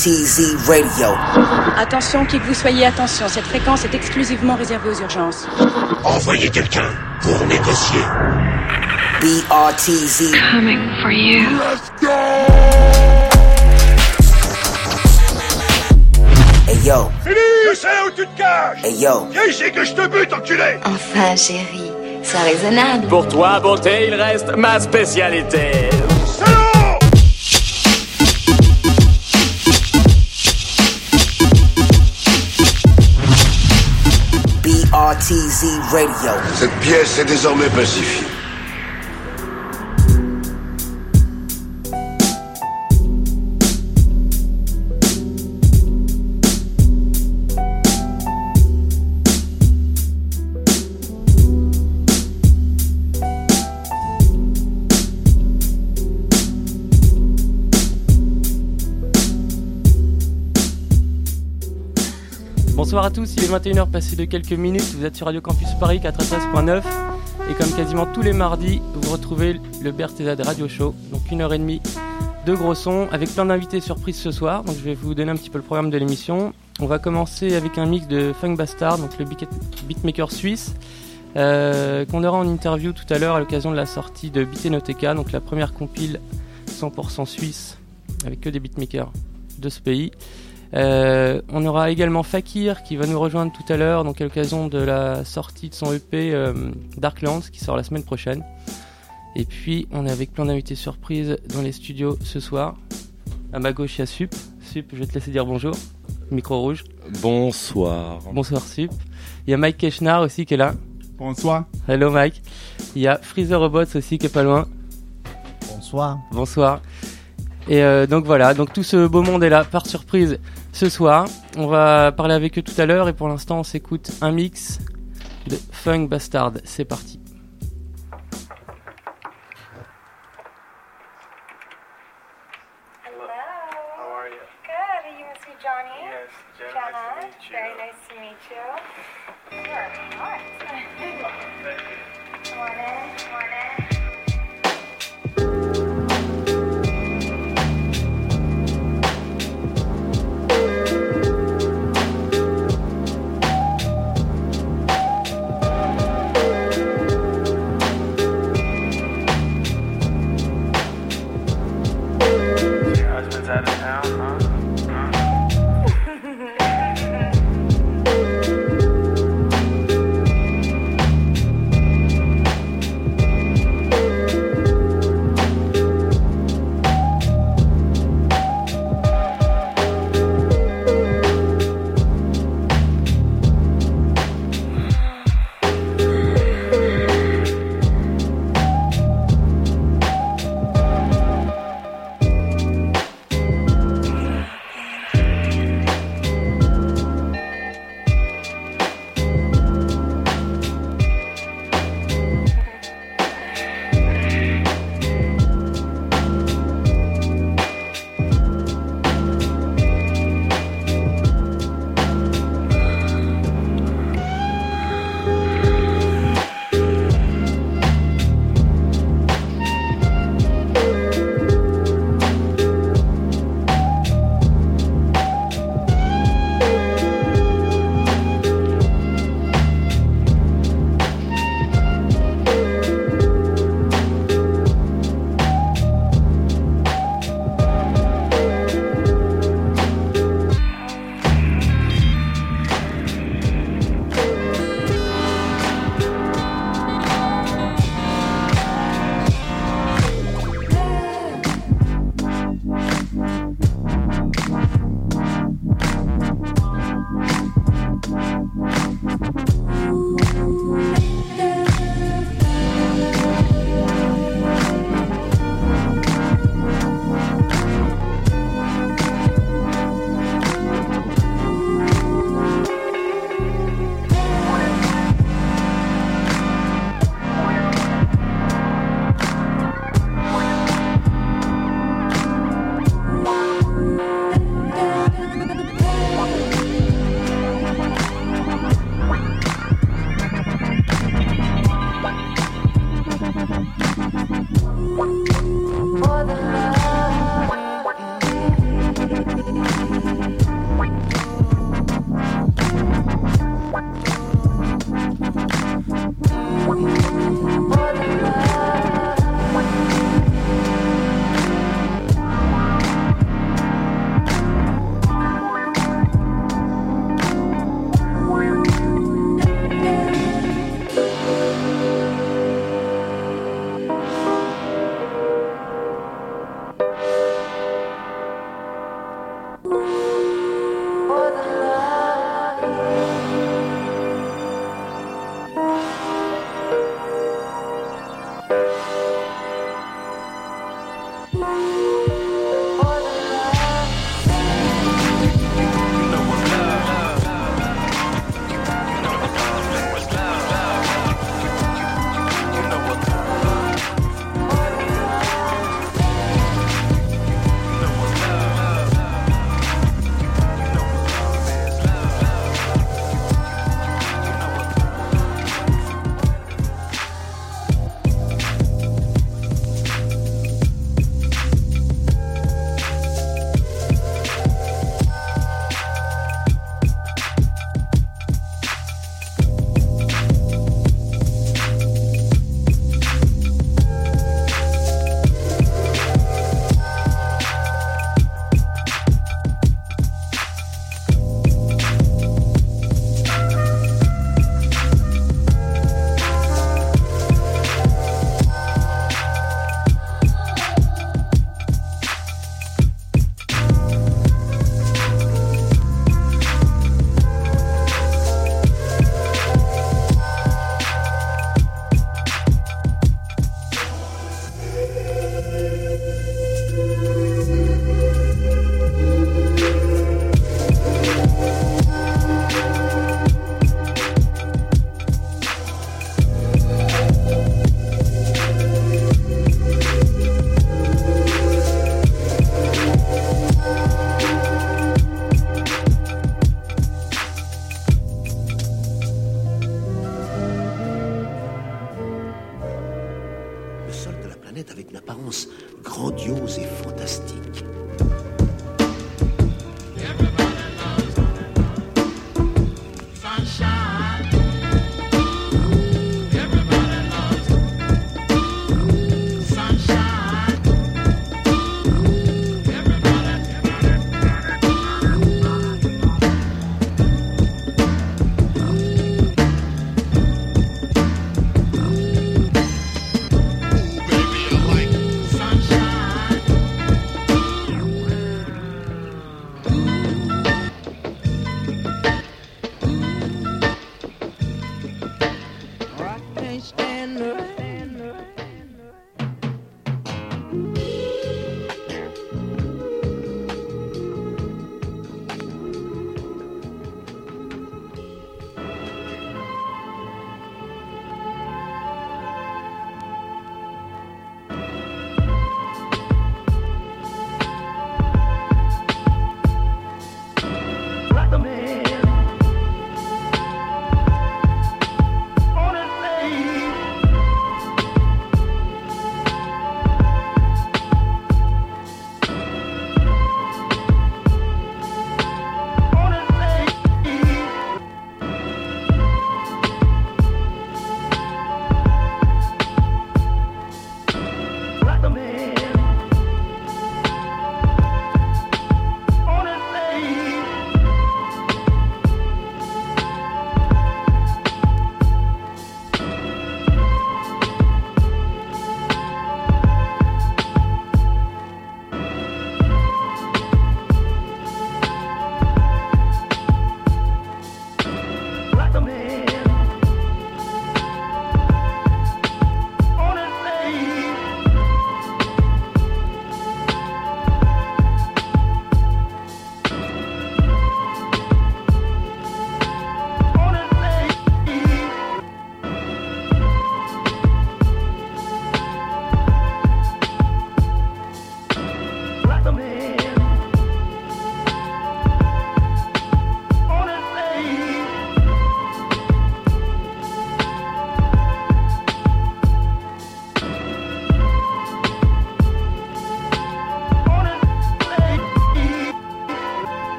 BRTZ Radio. Attention, qui que vous soyez, attention, cette fréquence est exclusivement réservée aux urgences. Envoyez quelqu'un pour négocier. BRTZ. Coming for you. Hey yo, Je sais où tu te caches hey yo. Viens ici que je te bute, enculé Enfin, chérie, sois raisonnable. Pour toi, beauté, il reste ma spécialité. Cette pièce est désormais pacifiée. Il est 21h passé de quelques minutes, vous êtes sur Radio Campus Paris 93.9 et comme quasiment tous les mardis, vous retrouvez le BRTZ Radio Show, donc une heure et demie de gros sons avec plein d'invités surprises ce soir, donc je vais vous donner un petit peu le programme de l'émission. On va commencer avec un mix de Funk Bastard, donc le beat- beatmaker suisse, euh, qu'on aura en interview tout à l'heure à l'occasion de la sortie de Beatenoteca, donc la première compile 100% suisse avec que des beatmakers de ce pays. Euh, on aura également Fakir qui va nous rejoindre tout à l'heure, donc à l'occasion de la sortie de son EP euh, Darklands qui sort la semaine prochaine. Et puis on est avec plein d'invités surprises dans les studios ce soir. À ma gauche il y a Sup. Sup, je vais te laisser dire bonjour. Micro rouge. Bonsoir. Bonsoir Sup. Il y a Mike Keshnar aussi qui est là. Bonsoir. Hello Mike. Il y a Freezer Robots aussi qui est pas loin. Bonsoir. Bonsoir. Et euh, donc voilà, donc tout ce beau monde est là par surprise ce soir. On va parler avec eux tout à l'heure et pour l'instant on s'écoute un mix de Funk Bastard. C'est parti.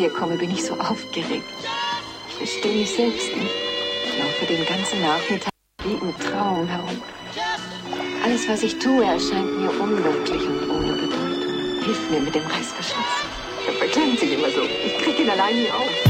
Dir komme, bin ich so aufgeregt. Ich verstehe mich selbst nicht. Ich laufe den ganzen Nachmittag wie im Traum herum. Alles, was ich tue, erscheint mir unwirklich und ohne Bedeutung. Hilf mir mit dem Reißverschluss. Er verklemmt sich immer so. Ich krieg ihn allein nie auf.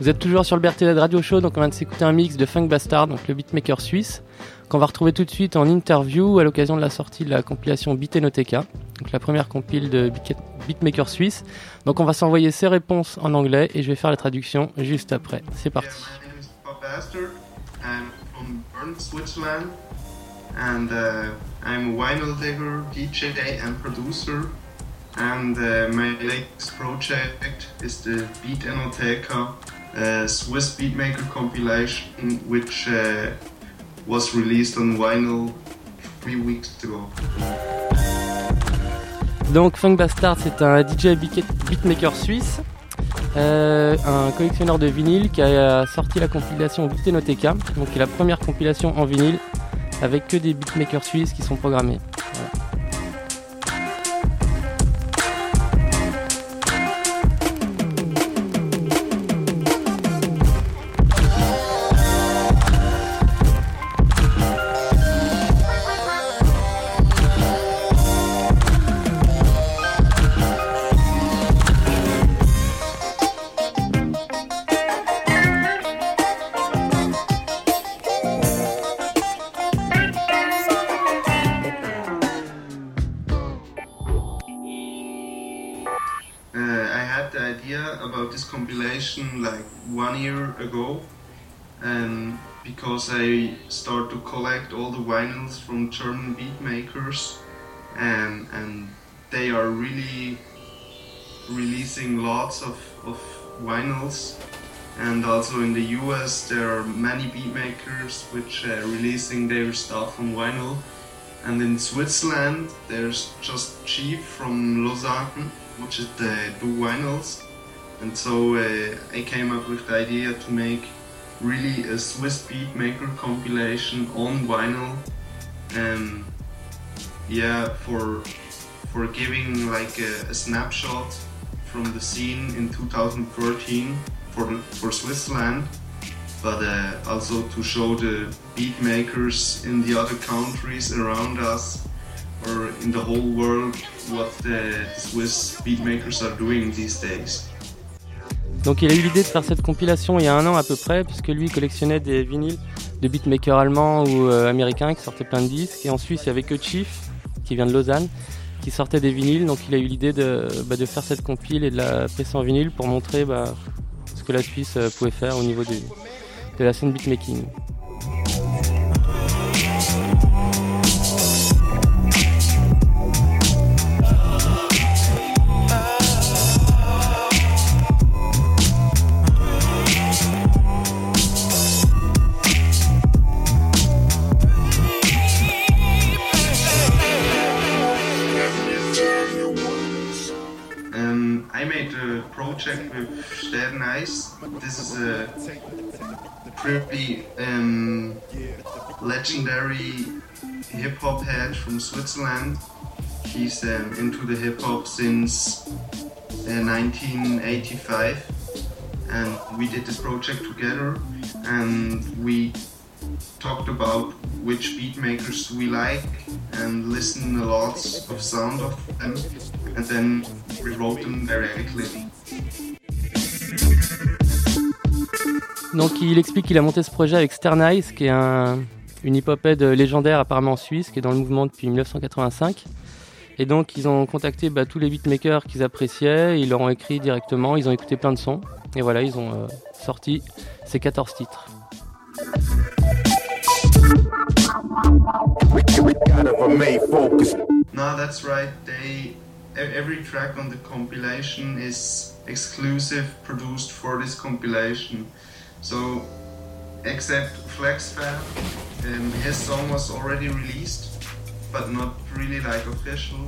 Vous êtes toujours sur le BRTZ Radio Show, donc on vient de s'écouter un mix de Funk Bastard, donc le beatmaker suisse, qu'on va retrouver tout de suite en interview à l'occasion de la sortie de la compilation Beatenoteca, donc la première compile de beatmaker suisse. Donc on va s'envoyer ses réponses en anglais et je vais faire la traduction juste après. C'est parti. and uh, I'm a vinyl digger, DJ and producer. And uh, my latest project is Beat Enoteca, Swiss beatmaker compilation, which uh, was released on vinyl three weeks ago. Donc Funk Bastard, c'est un DJ beatmaker suisse, euh, un collectionneur de vinyle qui a sorti la compilation Beatenoteca, donc qui est la première compilation en vinyle avec que des beatmakers suisses qui sont programmés. I start to collect all the vinyls from German beat makers and and they are really releasing lots of, of vinyls and also in the US there are many beat makers which are releasing their stuff on vinyl. And in Switzerland there's just Chief from Lausanne, which is the do vinyls. And so uh, I came up with the idea to make really a Swiss beatmaker compilation on vinyl. Um, yeah, for for giving like a, a snapshot from the scene in 2013 for for Switzerland, but uh, also to show the beat makers in the other countries around us or in the whole world what the Swiss beatmakers are doing these days. Donc il a eu l'idée de faire cette compilation il y a un an à peu près, puisque lui collectionnait des vinyles de beatmakers allemands ou euh, américains qui sortaient plein de disques. Et en Suisse, il n'y avait que Chief, qui vient de Lausanne, qui sortait des vinyles. Donc il a eu l'idée de, bah, faire cette compile et de la presser en vinyle pour montrer bah, ce que la Suisse euh, pouvait faire au niveau de la scène beatmaking. A pretty um, legendary hip hop head from Switzerland. He's um, into the hip hop since uh, 1985, and we did this project together. And we talked about which beat makers we like and listened a lot of sound of them, and then we wrote them directly. Donc il explique qu'il a monté ce projet avec Stern Ice, qui est un, une hip-hophead légendaire apparemment suisse, qui est dans le mouvement depuis 1985. Et donc ils ont contacté bah, tous les beatmakers qu'ils appréciaient, ils leur ont écrit directement, ils ont écouté plein de sons, et voilà, ils ont euh, sorti ces 14 titres. No, that's right. E- every track on the compilation is exclusive, produced for this compilation. So, except Flex Fab, um, his song was already released, but not really like official.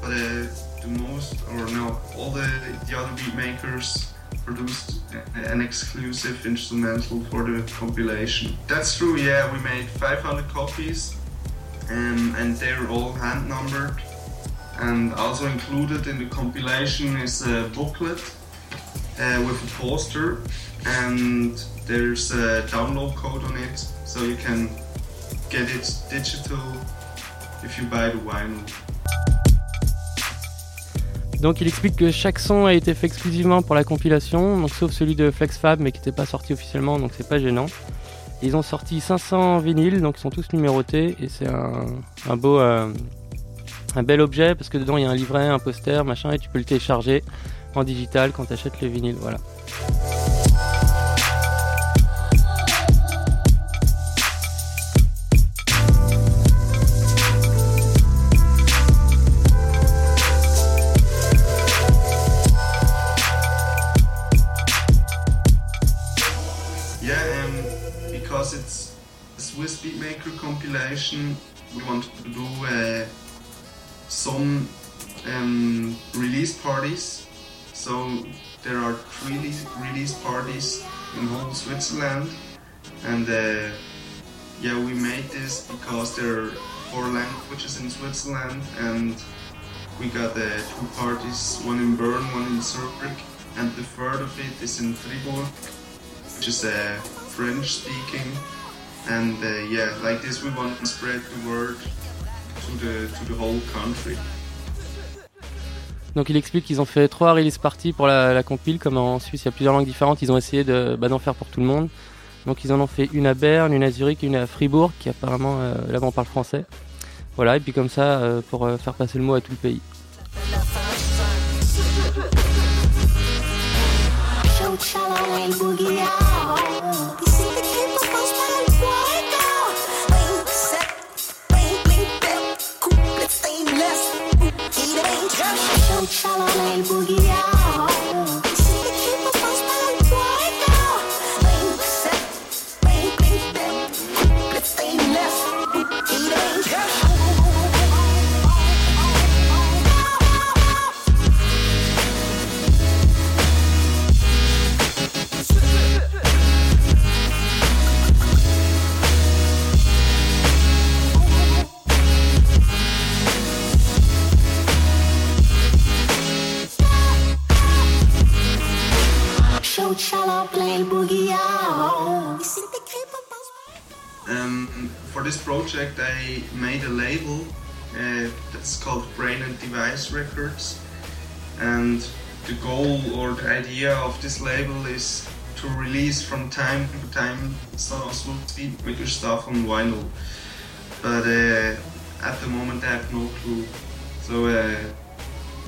But uh, the most, or no, all the the other beat makers produced a- an exclusive instrumental for the compilation. That's true. Yeah, we made 500 copies, um, and they're all hand numbered. And also included in the compilation is a booklet uh, with a poster, and there's a download code on it, so you can get it digital if you buy the vinyl. Donc il explique que chaque son a été fait exclusivement pour la compilation, donc sauf celui de FlexFab mais qui n'était pas sorti officiellement donc c'est pas gênant. Ils ont sorti 500 vinyles donc ils sont tous numérotés et c'est un, un beau euh, un bel objet parce que dedans il y a un livret, un poster, machin et tu peux le télécharger en digital quand tu achètes le vinyle, voilà. We wanted to do uh, some um, release parties. So there are three release parties in whole Switzerland, and uh, yeah, we made this because there are four languages in Switzerland, and we got uh, two parties, one in Bern, one in Zurich, and the third of it is in Fribourg which is uh, French speaking. and uh, yeah, like this, we want to spread the word to the. Donc il explique qu'ils ont fait trois release parties pour la, compile, comme en Suisse il y a plusieurs langues différentes, ils ont essayé d'en faire pour tout le monde. Donc ils en ont fait une à Berne, une à Zurich, une à Fribourg, qui apparemment là-bas on parle français. Voilà, et puis comme ça, pour faire passer le mot à tout le pays. She don't tell boogie out. Um, for this project, I made a label uh, that's called Brain and Device Records, and the goal or the idea of this label is to release from time to time some Swiss Beatmaker stuff on vinyl. But uh, at the moment, I have no clue. So uh,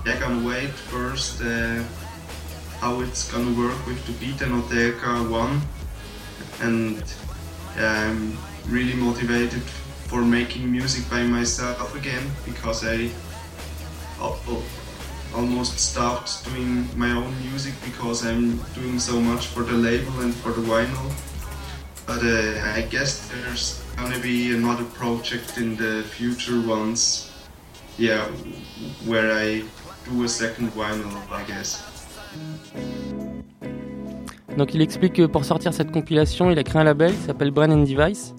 I'm gonna wait first uh, how it's gonna work with the Beatenoteca one, and I'm really motivated for making music by myself again because I al- al- almost stopped doing my own music because I'm doing so much for the label and for the vinyl. But uh, I guess there's gonna be another project in the future once, yeah, where I do a second vinyl, I guess. Donc il explique que pour sortir cette compilation, il a créé un label qui s'appelle Brain Device.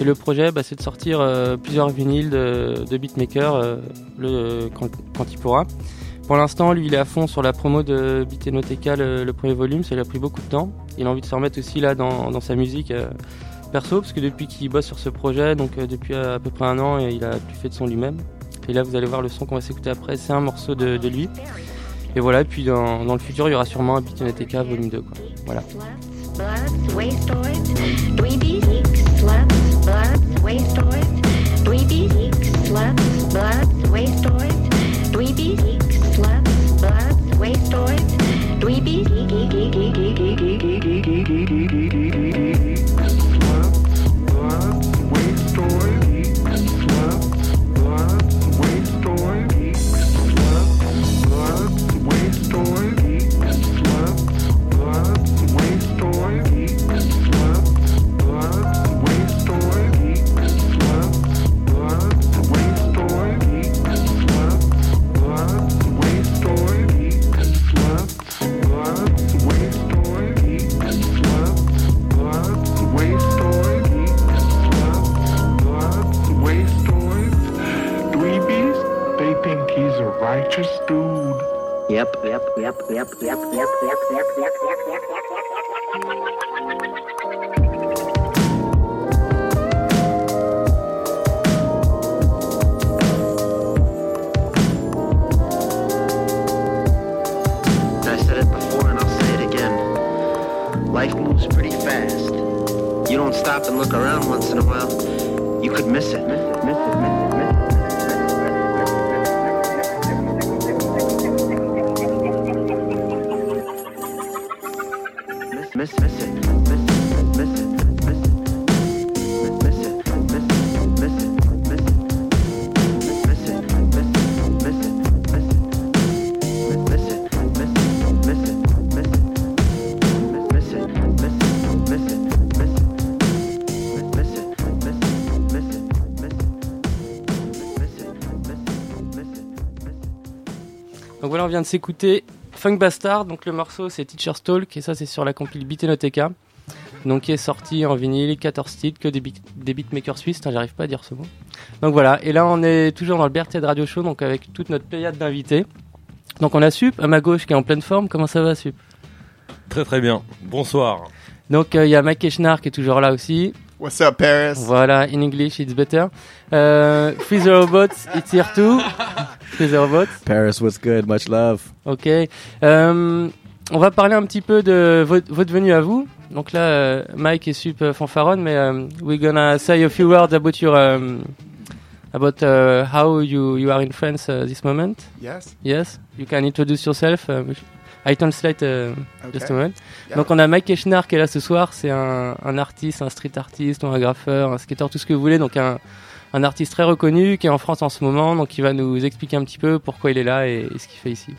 Et le projet, bah, c'est de sortir euh, plusieurs vinyles de, de beatmaker euh, quand, il pourra. Pour l'instant, lui, il est à fond sur la promo de Beatenoteca, le, premier volume. Ça lui a pris beaucoup de temps. Il a envie de se remettre aussi là dans, sa musique euh, perso, parce que depuis qu'il bosse sur ce projet, donc depuis à, peu près un an, il a plus fait de son lui-même. Et là, vous allez voir le son qu'on va s'écouter après. C'est un morceau de lui. Et voilà, puis dans, le futur, il y aura sûrement un Beatenoteca volume 2. Quoi. Voilà. Werk, Werk, Werk, Werk, Werk, Werk. On vient de s'écouter Funk Bastard, donc le morceau c'est Teacher's Talk, et ça c'est sur la compile Beatenoteca, donc qui est sorti en vinyle, 14 titres, que des, beat- des beatmakers suisses, j'arrive pas à dire ce mot. Donc voilà, et là on est toujours dans le BRT de Radio Show, donc avec toute notre pléiade d'invités. Donc on a Sup, à ma gauche, qui est en pleine forme, comment ça va Sup? Très très bien. Bonsoir. Donc euh, il y a Mike Echnar qui est toujours là aussi. What's up, Paris? Voilà, in English it's better. Euh, Free the Robots, it's here too. Free the Robots. Paris, what's good? Much love. Ok. Euh, on va parler un petit peu de votre, votre venue à vous. Donc là, euh, Mike est super fanfaronne, mais euh, we're gonna say a few words about your um, about uh, how you you are in France uh, this moment. Yes. Yes. You can introduce yourself. um, I translate uh, just a Okay. moment. Yeah. Donc on a Mike Echnar qui est là ce soir. C'est un, un artiste, un street artiste, ou un graffeur, un skater, tout ce que vous voulez. Donc un un artiste très reconnu qui est en France en ce moment. Donc il va nous expliquer un petit peu pourquoi il est là et, et ce qu'il fait ici.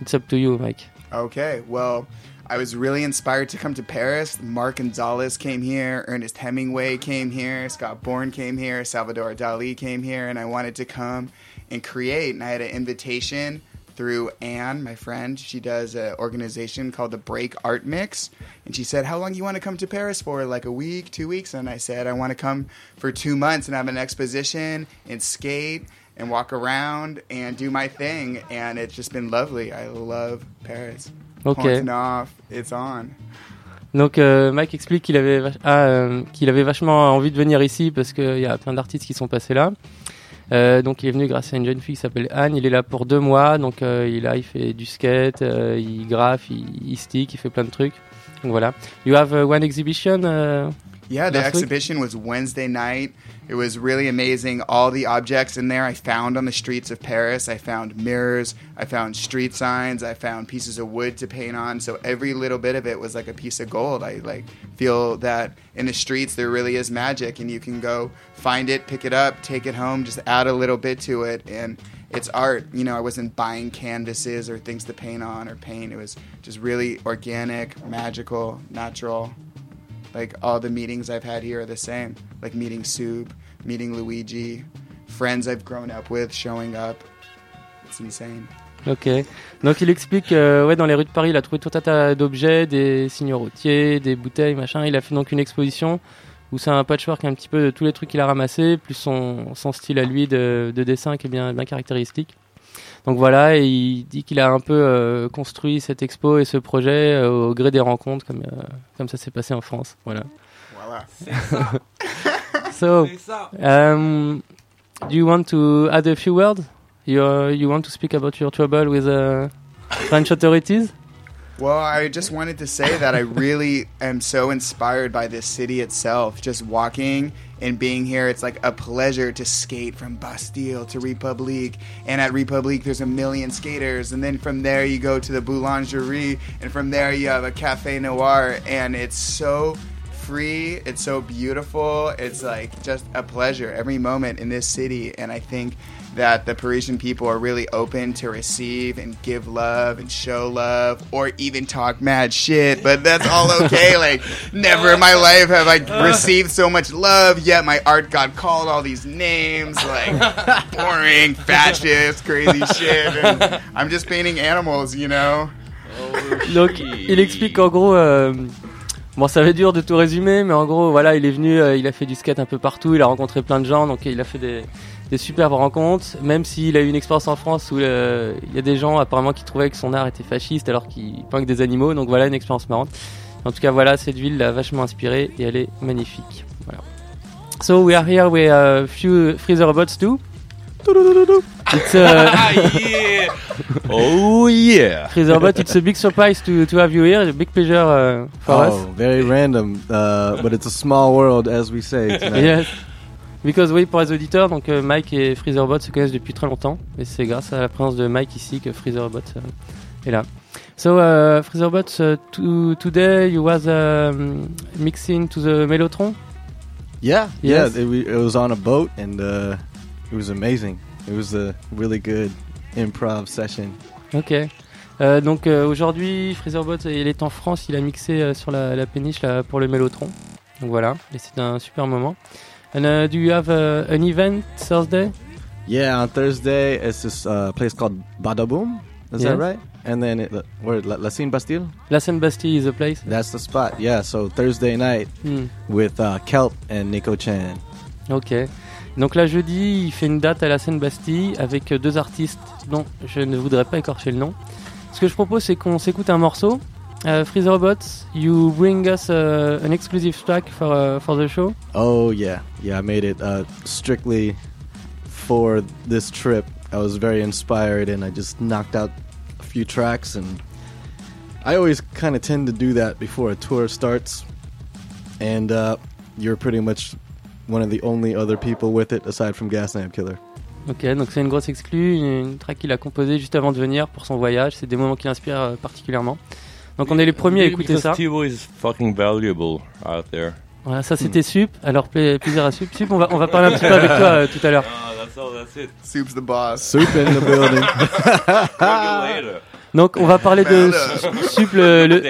It's up to you, Mike. Okay, well, I was really inspired to come to Paris. Mark Gonzalez came here, Ernest Hemingway came here, Scott Bourne came here, Salvador Dali came here, and I wanted to come and create. And I had an invitation through Anne, my friend. She does an organization called the Break Art Mix. And she said, How long you want to come to Paris for? Like a week, two weeks? And I said, I want to come for two months and have an exposition and skate and walk around and do my thing. And it's just been lovely. I love Paris. Ok. Pointing off. It's on. Donc euh, Mike explique qu'il avait, ah, euh, qu'il avait vachement envie de venir ici parce qu'il y a plein d'artistes qui sont passés là. Euh, donc il est venu grâce à une jeune fille qui s'appelle Anne. Il est là pour deux mois. Donc euh, il là, il fait du skate, euh, il graffe, il, il stick, il fait plein de trucs. Donc voilà. You have uh, one exhibition. uh, Yeah, the week? exhibition was Wednesday night. It was really amazing. All the objects in there I found on the streets of Paris. I found mirrors, I found street signs, I found pieces of wood to paint on. So every little bit of it was like a piece of gold. I like feel that in the streets there really is magic and you can go find it, pick it up, take it home, just add a little bit to it and it's art. You know, I wasn't buying canvases or things to paint on or paint. It was just really organic, magical, natural like all the meetings I've had here are the same. Like meeting Soup, meeting Luigi, friends I've grown up with showing up. It's insane. Ok. Donc il explique euh, ouais dans les rues de Paris il a trouvé tout un tas d'objets, des signaux routiers, des bouteilles, machin. Il a fait donc une exposition où c'est un patchwork un petit peu de tous les trucs qu'il a ramassés, plus son, son style à lui de, de dessin qui est bien, bien caractéristique. Donc voilà, et il dit qu'il a un peu euh, construit cette expo et ce projet euh, au gré des rencontres, comme, euh, comme ça s'est passé en France. Voilà. Voilà. So, C'est ça. um, do you want to add a few words? You, uh, you want to speak about your trouble with uh, French authorities? Well, I just wanted to say that I really am so inspired by this city itself. Just walking and being here, it's like a pleasure to skate from Bastille to Republique. And at Republique, there's a million skaters. And then from there, you go to the Boulangerie. And from there, you have a Cafe Noir. And it's so free. It's so beautiful. It's like just a pleasure every moment in this city. And I think that the Parisian people are really open to receive and give love and show love or even talk mad shit. But that's all okay. like, never in my life have I received so much love, yet my art got called all these names like boring, fascist, crazy shit. And I'm just painting animals, you know? Oh, donc, il explique qu'en gros, euh, bon, ça va être dur de tout résumer, mais en gros, voilà, il est venu, euh, il a fait du skate un peu partout, il a rencontré plein de gens, donc il a fait des, des superbes rencontres, même s'il a eu une expérience en France où euh, il y a des gens apparemment qui trouvaient que son art était fasciste alors qu'il peint que des animaux, donc voilà une expérience marrante. En tout cas, voilà, cette ville l'a vachement inspiré et elle est magnifique. Voilà. So we are here with a few freezer robots too. It's uh, Yeah. Oh, yeah. Freezerbot, it's a big surprise to, to have you here. A big pleasure uh, for oh, us. very random, uh, but it's a small world, as we say. Tonight. Yes. Because oui, pour les auditeurs, donc euh, Mike et Freezerbot se connaissent depuis très longtemps, et c'est grâce à la présence de Mike ici que Freezerbot euh, est là. So uh, Freezerbot, uh, to, today you was um, mixing to the Mellotron? Yeah, Yes. yeah. It, we, it was on a boat, and uh, it was amazing. It was a really good improv session. Ok. Euh, donc euh, aujourd'hui, Freezerbot, il est en France, il a mixé euh, sur la, la péniche là, pour le Mellotron. Donc voilà, et c'est un super moment. And uh, do you have uh, an event Thursday? Yeah, on Thursday it's this uh, place called Badaboom. Is Yeah. that right? And then it, where La, La Seine Bastille? La Seine Bastille is the place. That's the spot. Yeah. So Thursday night Hmm. with uh, Kelp and Nico Chan. Ok. Donc là, jeudi, il fait une date à la Seine Bastille avec euh, deux artistes dont je ne voudrais pas écorcher le nom. Ce que je propose, c'est qu'on s'écoute un morceau. Uh, Freezer Robots, you bring us uh, an exclusive track for, uh, for the show. Oh yeah, yeah. I made it uh, strictly for this trip. I was very inspired, and I just knocked out a few tracks. And I always kind of tend to do that before a tour starts. And uh, you're pretty much one of the only other people with it, aside from Gaslamp Killer. Ok, donc c'est une grosse exclue, une, une track qu'il a composée juste avant de venir pour son voyage. C'est des moments qui l'inspirent euh, particulièrement. Donc on est les premiers à écouter ça. Tivo is fucking valuable out there. Voilà, ça c'était Sup. Alors pla- plaisir à Sup. Sup, on va, on va parler un petit peu avec toi euh, tout à l'heure. Ah, that's all, that's it. Soup's the boss. Soup in the building. Donc on va parler de. Sup le.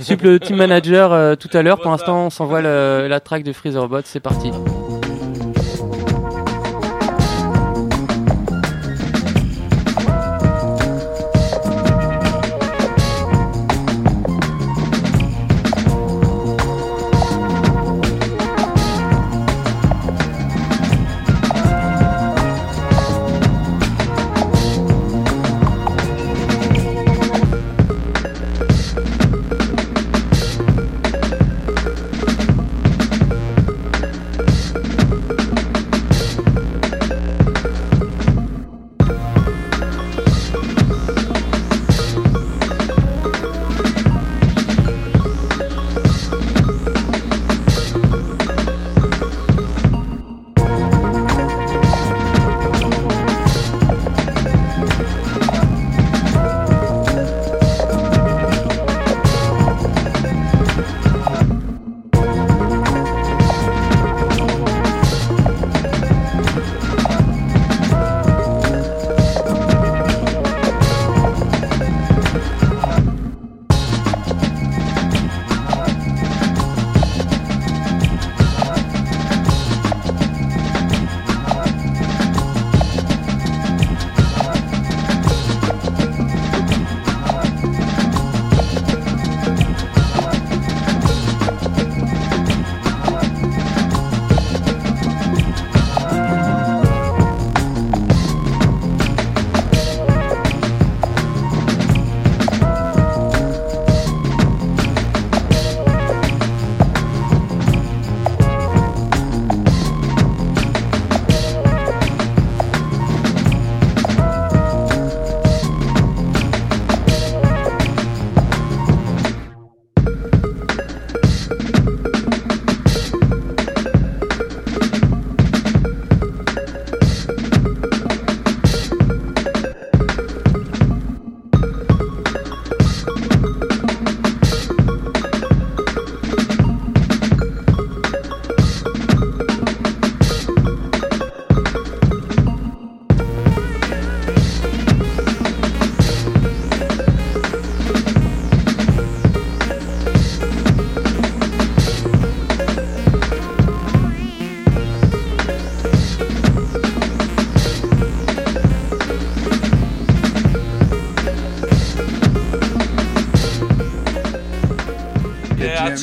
Sup, le team manager euh, tout à l'heure. Pour l'instant, on s'envoie le- la track de Freezerbot. C'est parti.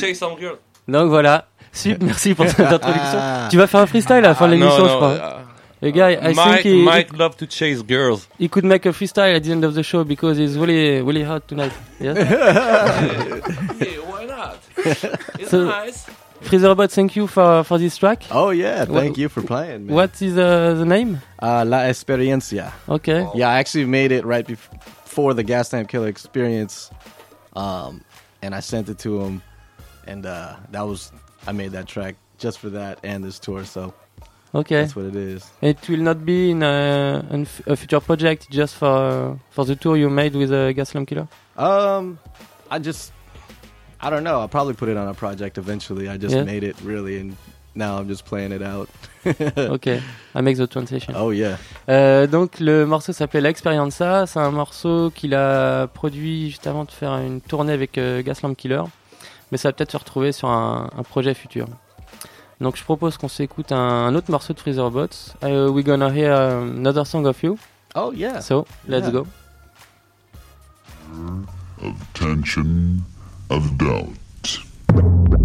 Yeah, I'll chase some girl. Donc voilà. Sup, merci pour cette introduction. Ah. Tu vas faire un freestyle à la fin de Ah, no, l'émission, je crois. uh, The guy, I Mike, think he, Mike love to chase girls. he could make a freestyle at the end of the show because he's really, really hot tonight. Yes? yeah, why not? It's So- nice. Freezerbot, thank you for, for this track. Oh yeah, Wha- thank you for playing. Man. What is uh, the name? Uh, La Experiencia. Okay. Yeah, I actually made it right before the Gaslamp Killer experience, um, and I sent it to him, and uh, that was I made that track just for that and this tour. So Okay. that's what it is. It will not be in a, f- a future project just for for the tour you made with uh, Gaslam Killer? Um, I just I don't know. I'll probably put it on a project eventually. I just Yeah. made it really, and now I'm just playing it out. ok, I make the translation. Oh yeah. Euh, donc le morceau s'appelait L'Experienza. C'est un morceau qu'il a produit juste avant de faire une tournée avec euh, Gaslamp Killer. Mais ça va peut-être se retrouver sur un, un projet futur. Donc je propose qu'on s'écoute un, un autre morceau de Freezerbots. Uh, we're gonna hear um, another song of you. Oh yeah. So let's Yeah. go. of tension, of doubt.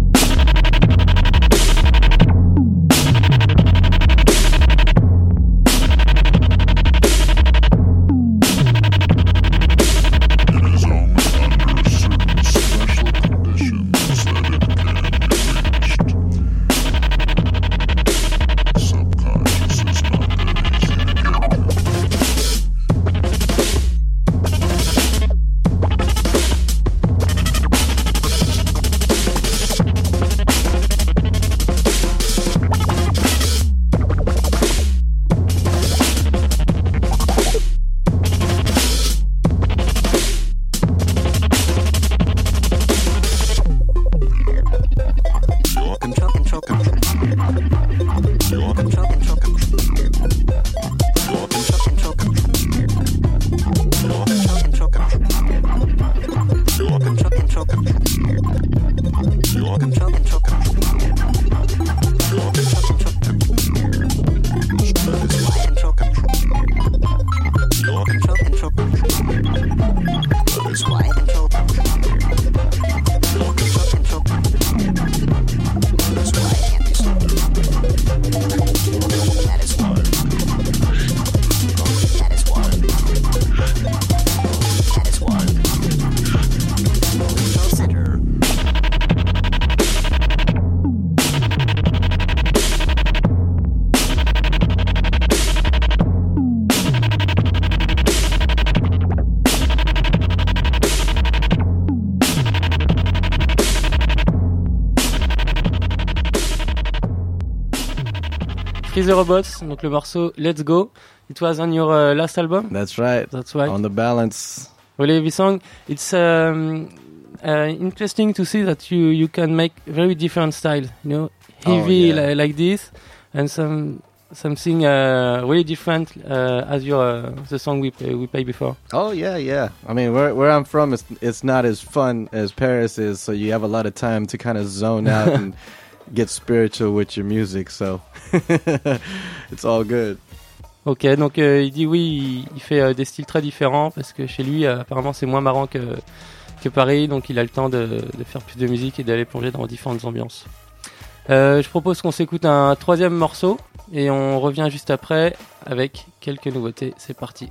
Freezer Robots, donc le morceau Let's Go. It was on your uh, last album. That's right. That's right. On the balance. Really, this song. It's um, uh, interesting to see that you you can make very different style. You know, Oh, heavy yeah. li- like this, and some something uh, really different uh, as your uh, the song we play, we played before. Oh yeah, yeah. I mean, where where I'm from, it's it's not as fun as Paris is, so you have a lot of time to kind of zone out and get spiritual with your music. So it's all good. Ok, donc euh, il dit oui, il, fait euh, des styles très différents parce que chez lui, euh, apparemment, c'est moins marrant que, Paris, donc il a le temps de, de faire plus de musique et d'aller plonger dans différentes ambiances. Je propose qu'on s'écoute un troisième morceau et on revient juste après avec quelques nouveautés. C'est parti.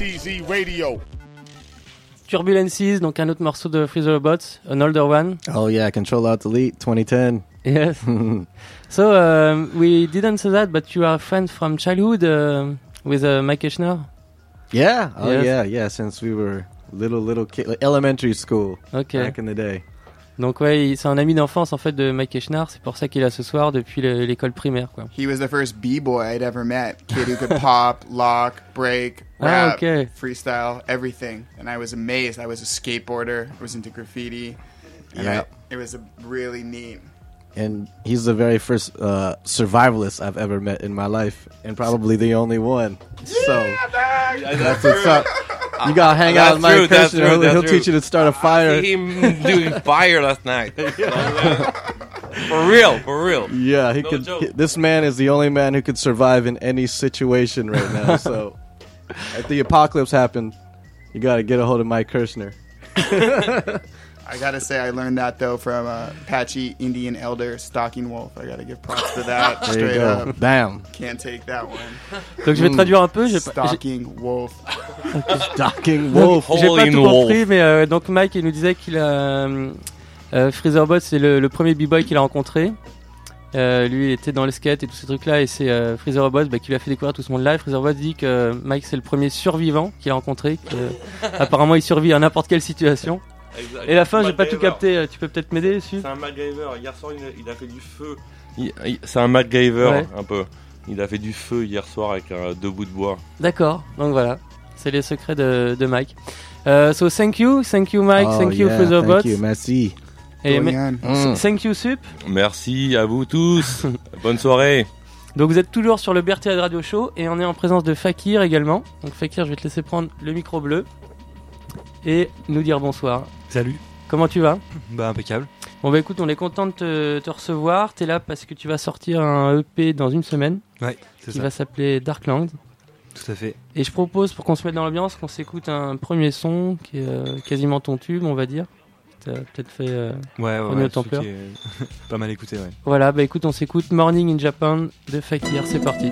BRTZ Radio. Turbulences, donc un autre morceau de Freeze the Robots, an older one. Oh yeah, Control Alt Delete 2010. Yes. so um, we didn't say that, but you are friends from childhood uh, with uh, Mike Eschner. Yeah. Oh Yes. yeah, yeah. Since we were little little kid, like elementary school Ok. back in the day. Donc ouais, c'est un ami d'enfance en fait de Mike Eschner. C'est pour ça qu'il est là ce soir depuis le- l'école primaire, quoi. He was the first b-boy I'd ever met. Kid who could pop, lock, break, Ah, rap, okay. freestyle, everything. And I was amazed. I was a skateboarder. I was into graffiti. And Yeah. I, it was a really neat. And he's the very first uh, survivalist I've ever met in my life, and probably the only one. so that's what's up. You gotta hang out with Mike true, that's true, He'll, he'll teach you to start a fire. See him doing fire last night. for real, for real. Yeah, he No could. he- this man is the only man who could survive in any situation right now. so, if the apocalypse happened, you got to get a hold of Mike Kirshner. I gotta say, I learned that though from uh, Apache Indian elder Stalking Wolf. I gotta give props to that. There you straight go. up. Bam. Can't take that one. Donc je vais Mm. traduire un peu. j'ai pas- j'ai- Stalking Wolf. Stalking Wolf. J'ai pas tout wolf. compris, mais euh, donc Mike il nous disait qu'il a euh, euh, Freezerbot, c'est le, le premier b-boy qu'il a rencontré. Euh, lui il était dans le skate et tous ces trucs là et c'est euh, Freezerbot bah, qui lui a fait découvrir tout ce monde là. Et Freezerbot dit que Mike c'est le premier survivant qu'il a rencontré. Que, apparemment il survit à n'importe quelle situation. Et la fin j'ai pas tout capté. Euh, Tu peux peut-être m'aider dessus C'est un MacGyver. Hier soir, il a, fait du feu. Il- C'est un MacGyver, Ouais. un peu. Il a fait du feu hier soir avec euh, deux bouts de bois. D'accord. Donc voilà, c'est les secrets de, de Mike. Euh, so thank you, thank you Mike, Oh, thank you yeah, Freezerbot. Thank you, merci. Et. Mm. thank you Sup. Merci à vous tous. Bonne soirée. Donc vous êtes toujours sur le BRT Radio Show et on est en présence de Fakir également. Donc Fakir, je vais te laisser prendre le micro bleu et nous dire bonsoir. Salut. Comment tu vas? Bah impeccable. Bon bah écoute, on est content de te, te recevoir. T'es là parce que tu vas sortir un EP dans une semaine Ouais, c'est qui ça. va s'appeler Darkland. Tout à fait. Et je propose pour qu'on se mette dans l'ambiance qu'on s'écoute un premier son qui est euh, quasiment ton tube, on va dire. T'as peut-être fait euh, Ouais, ouais, ouais, Templeur. est pas mal écouté, ouais. Voilà, bah écoute, on s'écoute Morning in Japan de Fakir. C'est parti.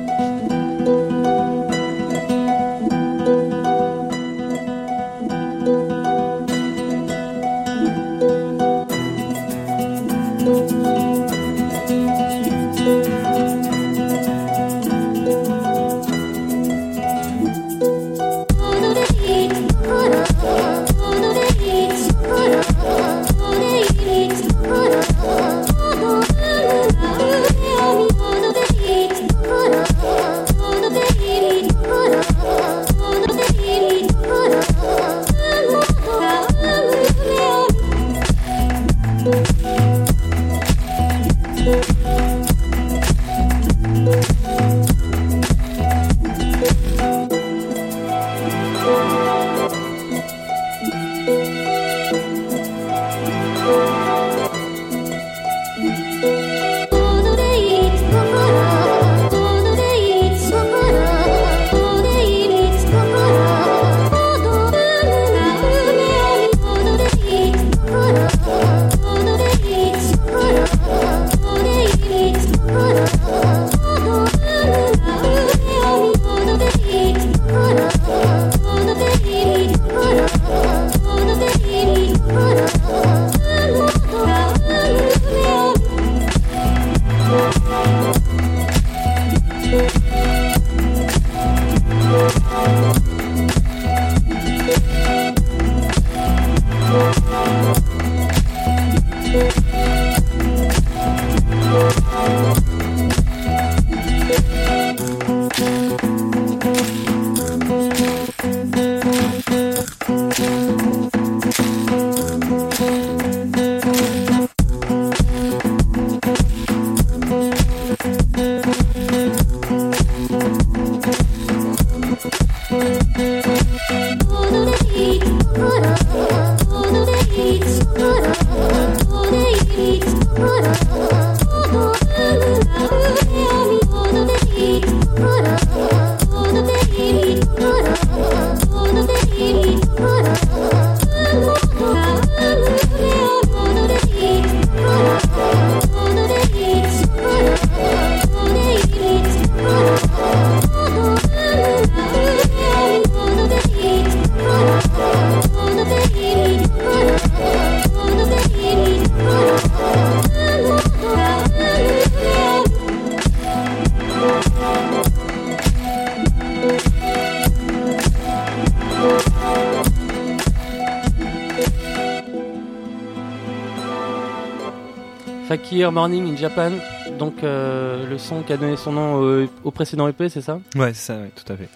Fakir Morning in Japan, donc euh, le son qui a donné son nom au, au précédent EP, c'est ça? Ouais, c'est ça, ouais, tout à fait.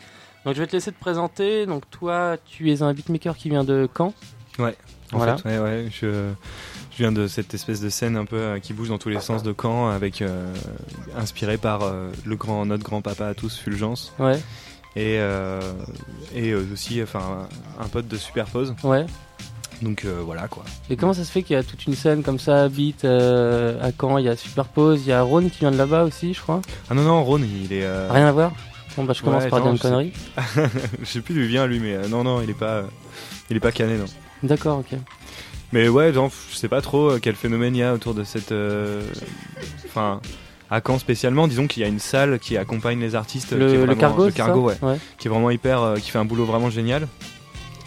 Donc je vais te laisser te présenter. Donc toi, tu es un beatmaker qui vient de Caen. Ouais, en Voilà. fait, ouais, ouais, je, je viens de cette espèce de scène un peu euh, qui bouge dans tous les sens de Caen, avec euh, inspiré par euh, le grand, notre grand-papa à tous, Fulgence. Ouais. Et, euh, et euh, aussi, enfin, un pote de Superpose. Ouais. Donc euh, voilà quoi. Et comment ça se fait qu'il y a toute une scène comme ça, beat euh, à Caen Il y a Superpose, il y a Rhône qui vient de là-bas aussi, je crois. Ah non, non, Ron, il est. euh, Rien à voir Bon bah je commence ouais, par dire une connerie. je sais plus d'où il vient lui, mais euh, non, non, il est pas, euh, il est pas cané, non. D'accord, ok. Mais ouais, genre, je sais pas trop quel phénomène il y a autour de cette. Enfin. à Caen spécialement, disons qu'il y a une salle qui accompagne les artistes. Le- qui est le vraiment- Cargo, le cargo, ouais, Ouais. qui est vraiment hyper, euh, qui fait un boulot vraiment génial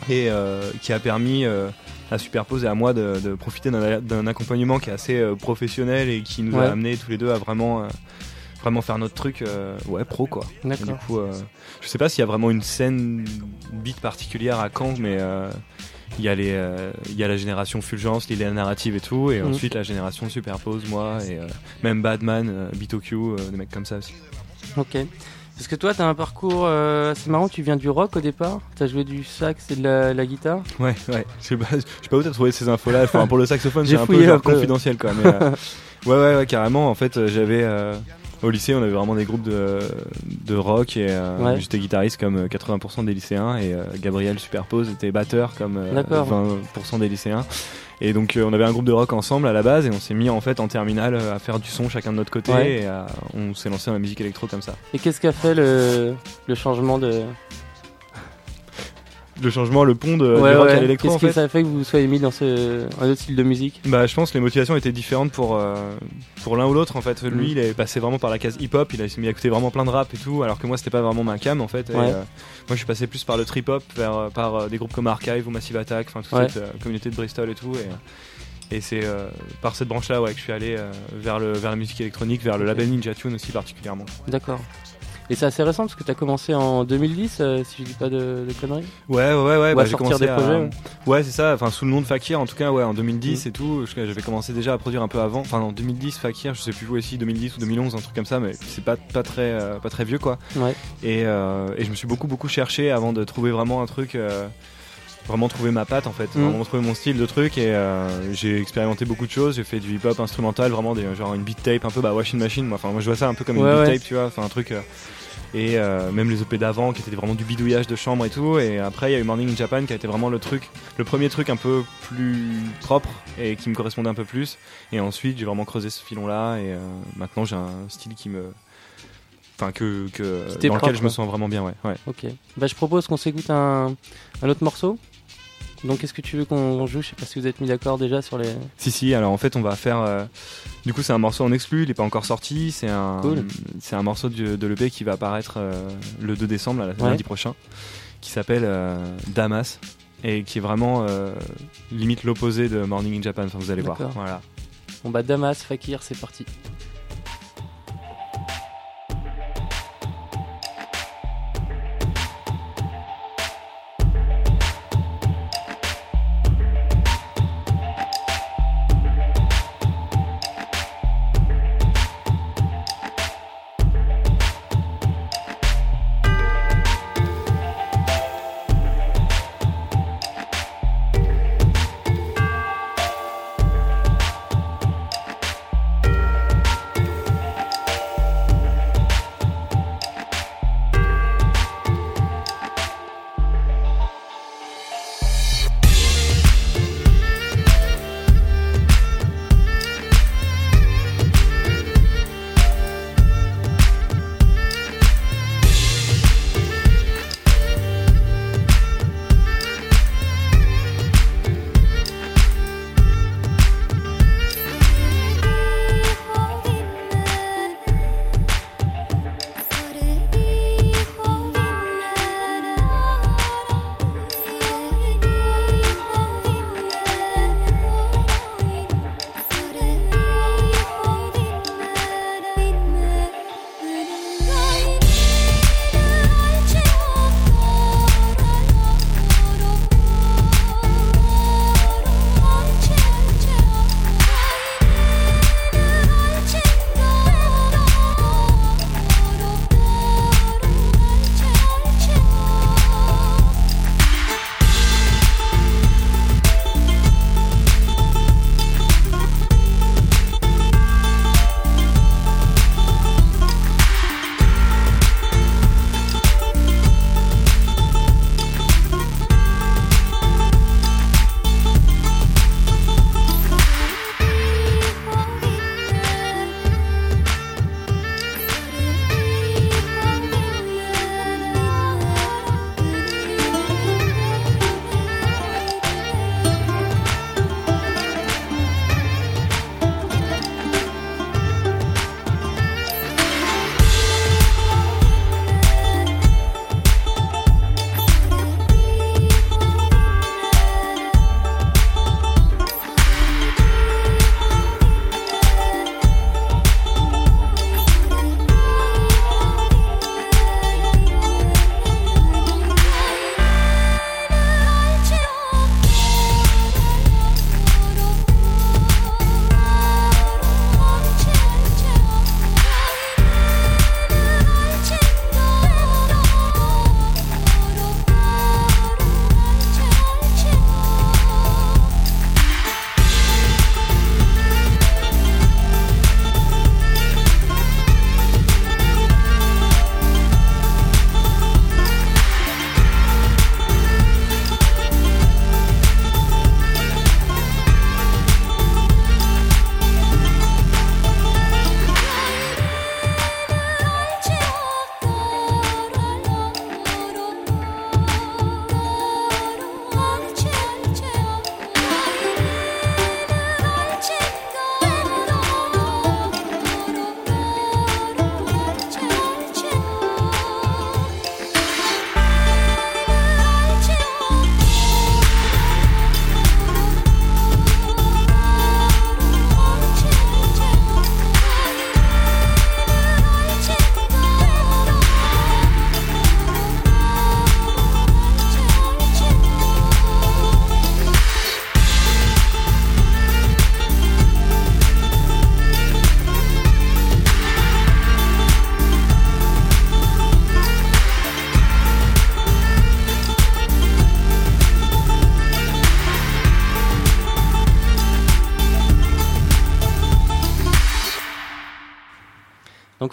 et euh, qui a permis euh, à Superpose et à moi de, de profiter d'un accompagnement qui est assez euh, professionnel et qui nous Ouais. a amené tous les deux à vraiment. euh, Vraiment faire notre truc, euh, ouais, pro quoi. Du coup, euh, je sais pas s'il y a vraiment une scène beat particulière à Caen, mais euh, il y a les, euh, il y a la génération Fulgence, l'idée narrative et tout, et Mhm. ensuite la génération Superpose, moi, et euh, même Badman, euh, BitoQ, euh, des mecs comme ça aussi. Ok. Parce que toi, t'as un parcours euh, assez marrant. Tu viens du rock au départ. T'as joué du sax et de la, la guitare. Ouais, ouais. Je sais pas, où t'as trouvé ces infos-là. Enfin, pour le saxophone, J'ai c'est un peu genre confidentiel, quoi. Mais, euh, ouais, ouais, ouais, carrément. En fait, euh, j'avais euh, au lycée, on avait vraiment des groupes de, de rock et euh, Ouais. j'étais guitariste comme euh, 80% des lycéens et euh, Gabriel Superpose était batteur comme euh, D'accord. 20% des lycéens. Et donc euh, on avait un groupe de rock ensemble à la base et on s'est mis en fait en terminale euh, à faire du son chacun de notre côté Ouais. et à- on s'est lancé dans la musique électro comme ça. Et qu'est-ce qu'a fait le, le changement de. Le changement, le pont de, Ouais, rock ouais. à l'électro Qu'est-ce en qui fait. ça a fait que vous soyez mis dans ce, un autre style de musique? Bah, je pense que les motivations étaient différentes pour, euh, pour l'un ou l'autre en fait. Lui, Mm. il est passé vraiment par la case hip-hop, il a s'est mis à écouter vraiment plein de rap et tout, alors que moi, c'était pas vraiment ma cam en fait. Et, Ouais. euh, moi, je suis passé plus par le trip-hop, vers, euh, par euh, des groupes comme Archive ou Massive Attack, enfin toute cette communauté de Bristol et tout. Et, et c'est euh, par cette branche-là ouais, que je suis allé euh, vers, le, vers la musique électronique, vers le label Ninja Tune aussi particulièrement. D'accord. Et c'est assez récent parce que t'as commencé en 2010, euh, si je dis pas de, de conneries. Ouais, ouais, ouais, Ou bah, j'ai sortir commencé des à- projets. ouais. Ouais, c'est ça, enfin sous le nom de Fakir en tout cas, ouais, en 2010 Mm. et tout. J'avais commencé déjà à produire un peu avant, enfin en 2010 Fakir, je sais plus où aussi, 2010 ou 2011, un truc comme ça, mais c'est pas, pas, très, euh, pas très vieux quoi. Ouais. Et, euh, et je me suis beaucoup, beaucoup cherché avant de trouver vraiment un truc. Vraiment trouver ma patte en fait, Mm. vraiment trouver mon style de truc et euh, j'ai expérimenté beaucoup de choses, j'ai fait du hip hop instrumental, vraiment des, genre une beat tape un peu bah washing machine, moi, enfin moi je vois ça un peu comme une beat ouais. tape tu vois, enfin un truc euh, et euh, même les EP d'avant qui étaient vraiment du bidouillage de chambre et tout et après il y a eu Morning in Japan qui a été vraiment le truc le premier truc un peu plus propre et qui me correspondait un peu plus et ensuite j'ai vraiment creusé ce filon là et euh, maintenant j'ai un style qui me enfin que, que dans lequel je me sens vraiment bien ouais, ouais. Ok. Bah, je propose qu'on s'écoute un, un autre morceau. Donc, est-ce que tu veux qu'on joue? Je sais pas si vous êtes mis d'accord déjà sur les. Si si, alors en fait on va faire. euh, du coup c'est un morceau en exclu, il est pas encore sorti. C'est un, Cool. c'est un morceau de, de l'EP qui va apparaître euh, le 2 décembre, là, Ouais. lundi prochain, qui s'appelle euh, Damas et qui est vraiment limite l'opposé de Morning in Japan. Enfin vous allez voir. Voilà. Bon, bah, Damas, Fakir, c'est parti.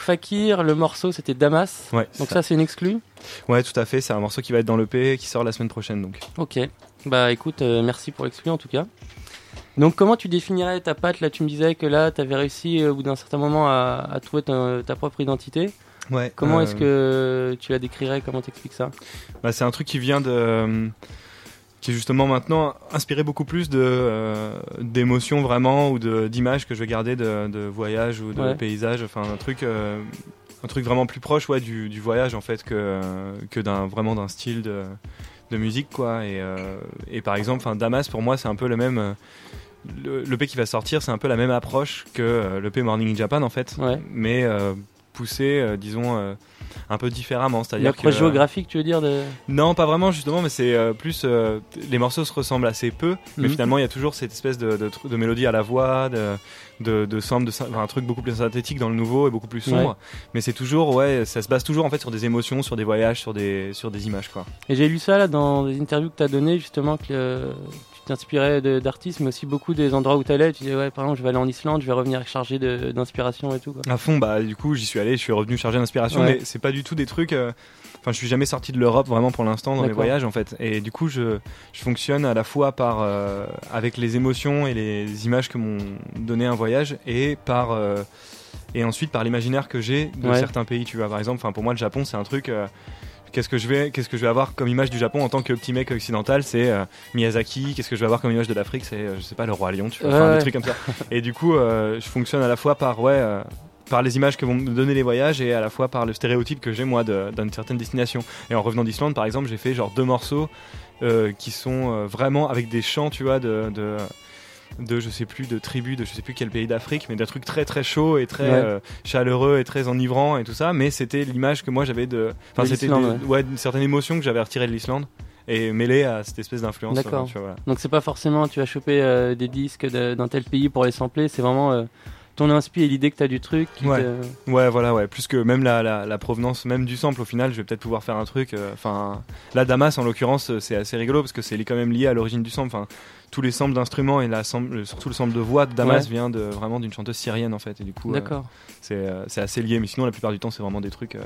Fakir, le morceau c'était Damas. Ouais, Donc ça. ça, c'est une exclue. Ouais, tout à fait. C'est un morceau qui va être dans l'EP qui sort la semaine prochaine. Donc. Ok. Bah écoute, euh, merci pour l'exclu en tout cas. Donc comment tu définirais ta patte? Là, tu me disais que là, tu avais réussi euh, au bout d'un certain moment à, à trouver ta, ta propre identité. Ouais. Comment euh, est-ce que tu la décrirais? Comment t'expliques ça? Bah, c'est un truc qui vient de. Qui est justement maintenant inspiré beaucoup plus de euh, d'émotions vraiment ou de d'images que je vais garder de, de voyage ou de Ouais. paysage. Enfin, un truc. euh, un truc vraiment plus proche ouais, du, du voyage en fait que, que d'un vraiment d'un style de, de musique quoi et, euh, et par exemple enfin Damas pour moi c'est un peu le même le l'EP qui va sortir c'est un peu la même approche que euh, l'EP Morning in Japan en fait Ouais. mais poussé disons un peu différemment c'est-à-dire que, géographique, tu veux dire de... non, pas vraiment justement, mais c'est euh, plus euh, les morceaux se ressemblent assez peu, mais Mhm. finalement il y a toujours cette espèce de, de, mélodie à la voix, de de, de de, enfin, un truc beaucoup plus synthétique dans le nouveau et beaucoup plus sombre. Ouais. Mais c'est toujours ouais, ça se base toujours en fait sur des émotions, sur des voyages, sur des sur des images quoi. Et j'ai lu ça là dans des interviews que tu as données justement que euh, t'inspirais d'artistes, mais aussi beaucoup des endroits où tu allais. Tu disais ouais, par exemple, je vais aller en Islande, je vais revenir chargé d'inspiration et tout. Quoi. À fond, bah du coup j'y suis allé, je suis revenu chargé d'inspiration, Ouais. mais c'est pas du tout des trucs. euh, Enfin, je suis jamais sorti de l'Europe vraiment pour l'instant dans mes voyages en fait, et du coup je, je fonctionne à la fois par euh, avec les émotions et les images que m'ont donné un voyage, et par euh, et ensuite par l'imaginaire que j'ai de Ouais. certains pays. Tu vois, par exemple, enfin pour moi le Japon c'est un truc. Qu'est-ce que je vais, qu'est-ce que je vais avoir comme image du Japon en tant que petit mec occidental C'est euh, Miyazaki. Qu'est-ce que je vais avoir comme image de l'Afrique C'est, euh, je sais pas, le roi lion. Tu vois, Ouais, des trucs comme ça. Et du coup, euh, je fonctionne à la fois par ouais, par les images que vont me donner les voyages et à la fois par le stéréotype que j'ai moi d'une certaine destination. Et en revenant d'Islande, par exemple, j'ai fait genre deux morceaux qui sont vraiment avec des chants, tu vois, de, de de je sais plus de tribus de je sais plus quel pays d'Afrique mais d'un truc très très chaud et très Ouais. euh, chaleureux et très enivrant et tout ça mais c'était l'image que moi j'avais de enfin c'était ouais, une certaine émotion que j'avais retirée de l'Islande et mêlée à cette espèce d'influence D'accord. euh, voilà. Donc c'est pas forcément tu vas choper euh, des disques d'un tel pays pour les sampler, c'est vraiment euh, ton inspi et l'idée que tu as du truc. qui Ouais. ouais, voilà, ouais. Plus que même la, la, la provenance même du sample, au final, je vais peut-être pouvoir faire un truc. Enfin, là, Damas, en l'occurrence, c'est assez rigolo parce que c'est quand même lié à l'origine du sample. Enfin, tous les samples d'instruments et la sample, euh, surtout le sample de voix de Damas Ouais. vient de, vraiment d'une chanteuse syrienne en fait. Et du coup, euh, D'accord. c'est euh, c'est assez lié. Mais sinon, la plupart du temps, c'est vraiment des trucs. euh,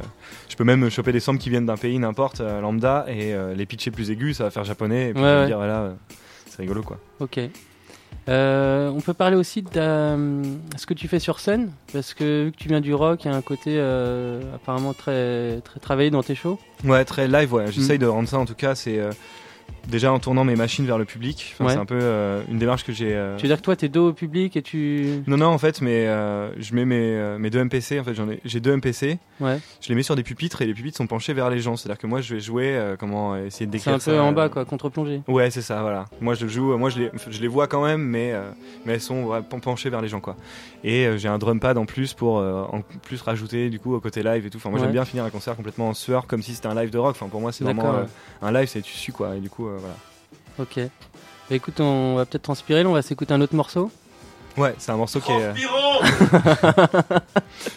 je peux même choper des samples qui viennent d'un pays n'importe, lambda, et les pitcher plus aigus, ça va faire japonais. Et puis Ouais, ouais. dire, voilà, c'est rigolo quoi. Ok. Euh, on peut parler aussi de ce que tu fais sur scène, parce que vu que tu viens du rock, il y a un côté euh, apparemment très, très travaillé dans tes shows. Ouais, très live, ouais. J'essaye Mm. de rendre ça en tout cas. C'est déjà en tournant mes machines vers le public. Enfin, Ouais. C'est un peu euh, une démarche que j'ai. euh, Tu veux dire que toi, t'es dos au public et tu. Non, non, en fait, mais euh, je mets mes, mes deux MPC. En fait, j'en ai, j'ai deux MPC. Ouais. Je les mets sur des pupitres et les pupitres sont penchés vers les gens. C'est-à-dire que moi, je vais jouer, comment essayer de C'est décrire un peu ça, en bas, quoi, contre-plongée. Ouais, c'est ça, voilà. Moi, je joue, moi, je les, je les vois quand même, mais, mais elles sont vraiment penchées vers les gens, quoi. Et j'ai un drum pad en plus pour en plus rajouter du coup au côté live et tout. Enfin, moi, Ouais. j'aime bien finir un concert complètement en sueur, comme si c'était un live de rock. Enfin, pour moi, c'est vraiment un live, c'est tu suis quoi. Et du coup, voilà. Ok. Bah, écoute, on va peut-être transpirer, là, on va s'écouter un autre morceau. Ouais, c'est un morceau qui est.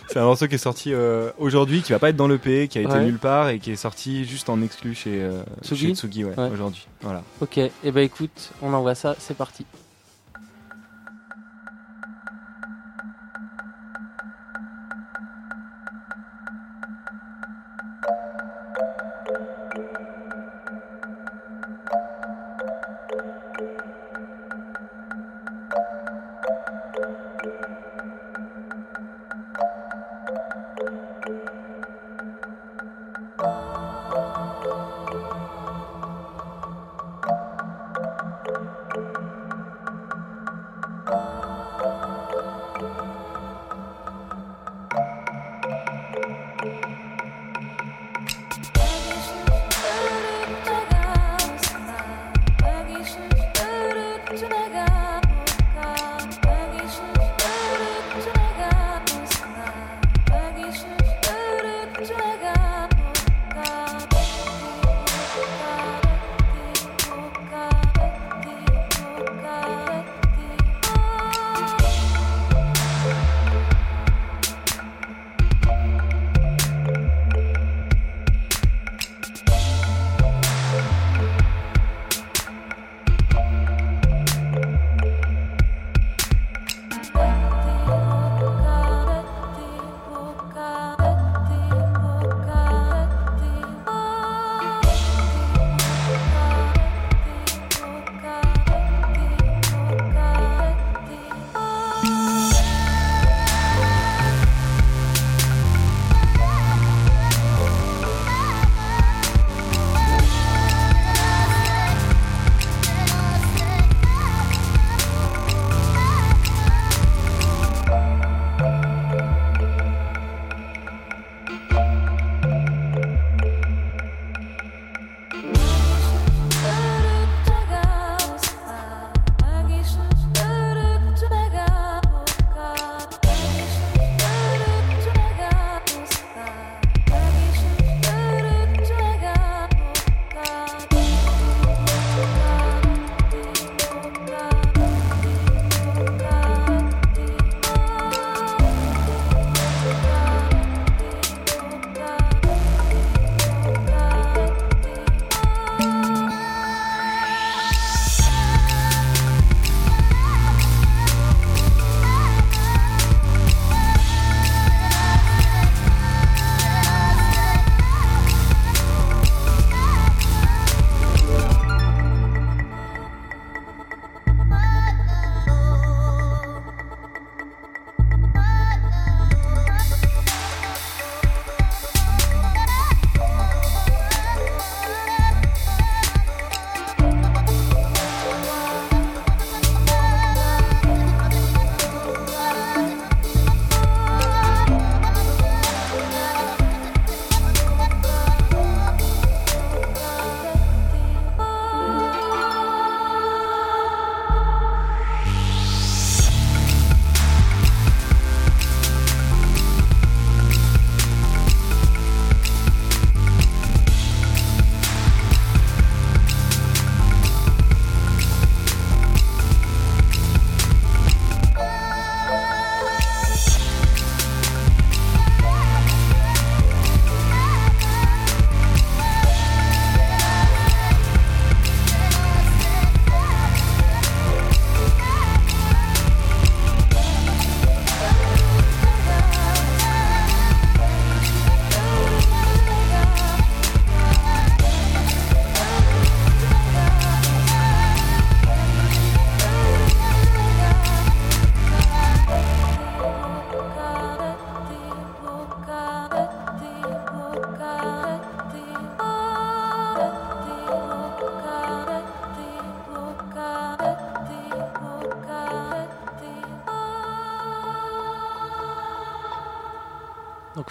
c'est un morceau qui est sorti euh, aujourd'hui, qui va pas être dans l'EP, qui a été Ouais. nulle part et qui est sorti juste en exclu chez, euh, Tsugi chez Tsugi, ouais, Ouais. aujourd'hui. Voilà. Ok, et bah écoute, on envoie ça, c'est parti.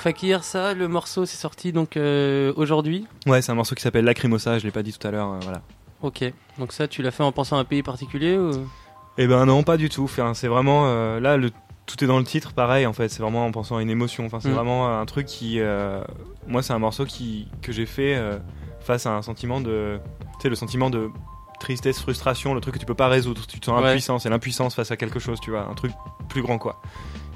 Fakir, ça, le morceau, c'est sorti donc euh, aujourd'hui? Ouais, c'est un morceau qui s'appelle Lacrimosa, je l'ai pas dit tout à l'heure, euh, voilà. Ok. Donc ça, tu l'as fait en pensant à un pays particulier ou... Eh ben non, pas du tout. Enfin, c'est vraiment euh, là le tout est dans le titre, pareil en fait. C'est vraiment en pensant à une émotion. Enfin, c'est Mm. vraiment un truc qui, moi, c'est un morceau qui que j'ai fait face à un sentiment de, tu sais, le sentiment de tristesse, frustration, le truc que tu peux pas résoudre. Tu te sens Ouais. impuissant, c'est l'impuissance face à quelque chose, tu vois, un truc plus grand quoi.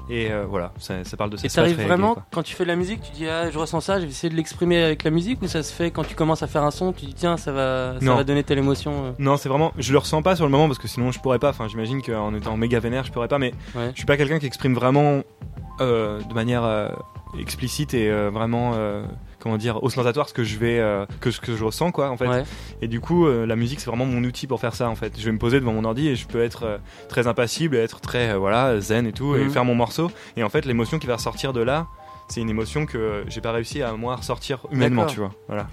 Et euh, voilà, ça, ça parle de ça. Et t'arrives très vraiment, quand tu fais de la musique, tu dis ah, je ressens ça, je vais essayer de l'exprimer avec la musique ou ça se fait quand tu commences à faire un son, tu dis tiens, ça va, ça va donner telle émotion euh. Non, c'est vraiment. Je le ressens pas sur le moment parce que sinon je pourrais pas. Enfin, j'imagine qu'en étant méga vénère, je pourrais pas. Mais Ouais. je suis pas quelqu'un qui exprime vraiment euh, de manière euh, explicite et vraiment. Comment dire, ostentatoire ce que je vais, euh, que ce que je ressens quoi en fait. Ouais. Et du coup, euh, la musique c'est vraiment mon outil pour faire ça en fait. Je vais me poser devant mon ordi et je peux être euh, très impassible, et être très euh, voilà zen et tout et Mhm. faire mon morceau. Et en fait, l'émotion qui va ressortir de là, c'est une émotion que j'ai pas réussi à moi ressortir humainement, tu vois. Voilà.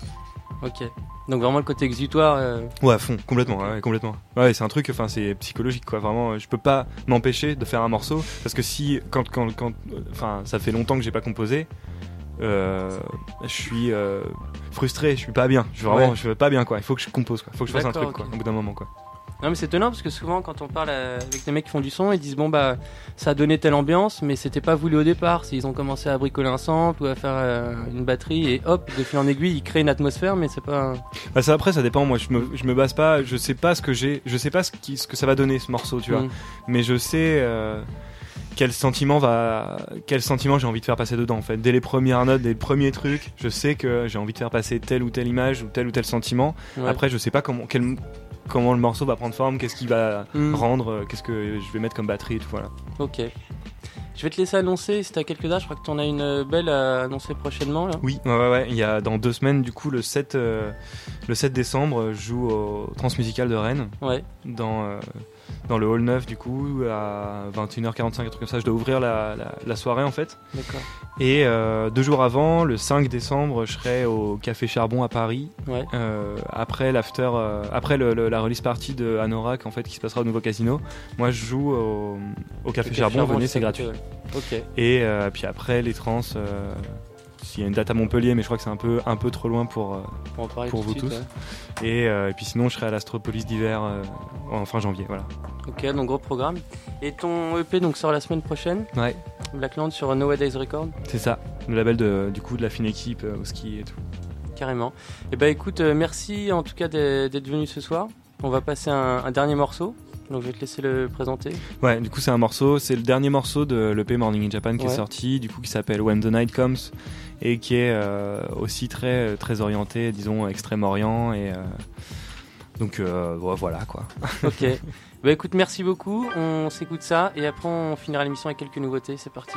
Ok. Donc vraiment le côté exutoire. euh, Ouais, à fond, complètement, ouais, complètement. Ouais, c'est un truc, enfin, c'est psychologique, quoi. Vraiment, je peux pas m'empêcher de faire un morceau parce que si, quand, quand, quand, enfin, ça fait longtemps que j'ai pas composé, je suis euh, frustré, je suis pas bien. Je suis vraiment, Ouais. je suis pas bien, quoi. Il faut que je compose, quoi. Il faut que je fasse un truc, quoi, au bout d'un moment, quoi. Non mais c'est étonnant parce que souvent quand on parle euh, avec des mecs qui font du son, ils disent bon bah ça a donné telle ambiance mais c'était pas voulu au départ. S'ils ont commencé à bricoler un sample ou à faire euh, une batterie et hop de fil en aiguille ils créent une atmosphère mais c'est pas. Bah ça après ça dépend moi je me, je me base pas je sais pas ce que j'ai je sais pas ce, qui, ce que ça va donner ce morceau tu vois Mm. mais je sais euh, quel sentiment va quel sentiment j'ai envie de faire passer dedans en fait dès les premières notes dès les premiers trucs je sais que j'ai envie de faire passer telle ou telle image ou tel ou tel sentiment Ouais. après je sais pas comment quel, comment le morceau va prendre forme qu'est-ce qu'il va Mm. rendre euh, qu'est-ce que je vais mettre comme batterie et tout voilà Ok. Je vais te laisser annoncer si t'as quelques dates. Je crois que t'en as une euh, belle à annoncer prochainement là. Oui, ouais, ouais, ouais. Il y a dans deux semaines, du coup, le 7, euh, le 7 décembre, je joue au Transmusical de Rennes. Ouais. Dans, euh, dans le hall 9, du coup, à 21h45, un truc comme ça. Je dois ouvrir la, la, la soirée, en fait. D'accord. Et euh, deux jours avant, le 5 décembre, je serai au Café Charbon à Paris. Ouais. Euh, après l'after, euh, après le, le- la release party de Anorak, en fait, qui se passera au nouveau casino. Moi, je joue au, au Café Charbon. Charbon, venez, c'est gratuit. Ok. Et puis après, les trans. S'il y a une date à Montpellier, mais je crois que c'est un peu, un peu trop loin pour, euh, Pour vous tous. Et, euh, et puis sinon, je serai à l'Astropolis d'hiver euh, en fin janvier. Voilà. Ok, donc gros programme. Et ton EP donc sort la semaine prochaine. Ouais. Blackland sur Nowadays Record. C'est ça, le label de, du coup de la fine équipe au ski et tout. Carrément. Et bah écoute, euh, merci en tout cas d'être d'être venu ce soir. On va passer un, un dernier morceau. Donc je vais te laisser le présenter. Ouais, du coup, c'est un morceau, c'est le dernier morceau de l'EP Morning in Japan qui Ouais. est sorti, du coup, qui s'appelle When the Night Comes et qui est euh, aussi très, très orienté, disons, extrême-orient. Et euh, donc, euh, voilà quoi. Ok. bah écoute, merci beaucoup. On s'écoute ça et après on finira l'émission avec quelques nouveautés. C'est parti.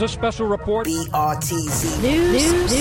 News. Is a special report. BRTZ News, news, news,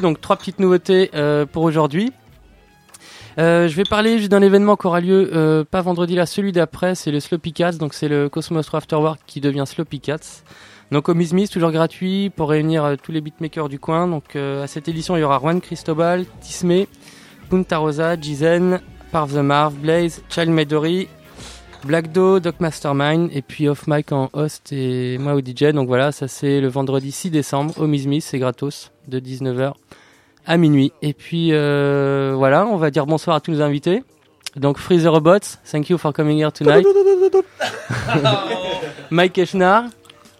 donc trois petites nouveautés euh, pour aujourd'hui. Euh, je vais parler juste d'un événement qui aura lieu euh, pas vendredi là, celui d'après, c'est le Sloppy Cats, donc c'est le Cosmos Afterwork qui devient Sloppy Cats. Donc au Miss toujours gratuit pour réunir tous les beatmakers du coin. Donc à cette édition il y aura Juan Cristobal, Tisme, Punta Rosa, Jizen, Parv the Marv, Blaze, Child Midori, Black Do, Doc Mastermind et puis Off Mic en host et moi au DJ. Donc voilà, ça c'est le vendredi 6 décembre au Miss c'est gratos de 19h à minuit. Et puis euh, voilà, on va dire bonsoir à tous nos invités. Donc Freezer Robots, thank you for coming here tonight. Mike Echnar.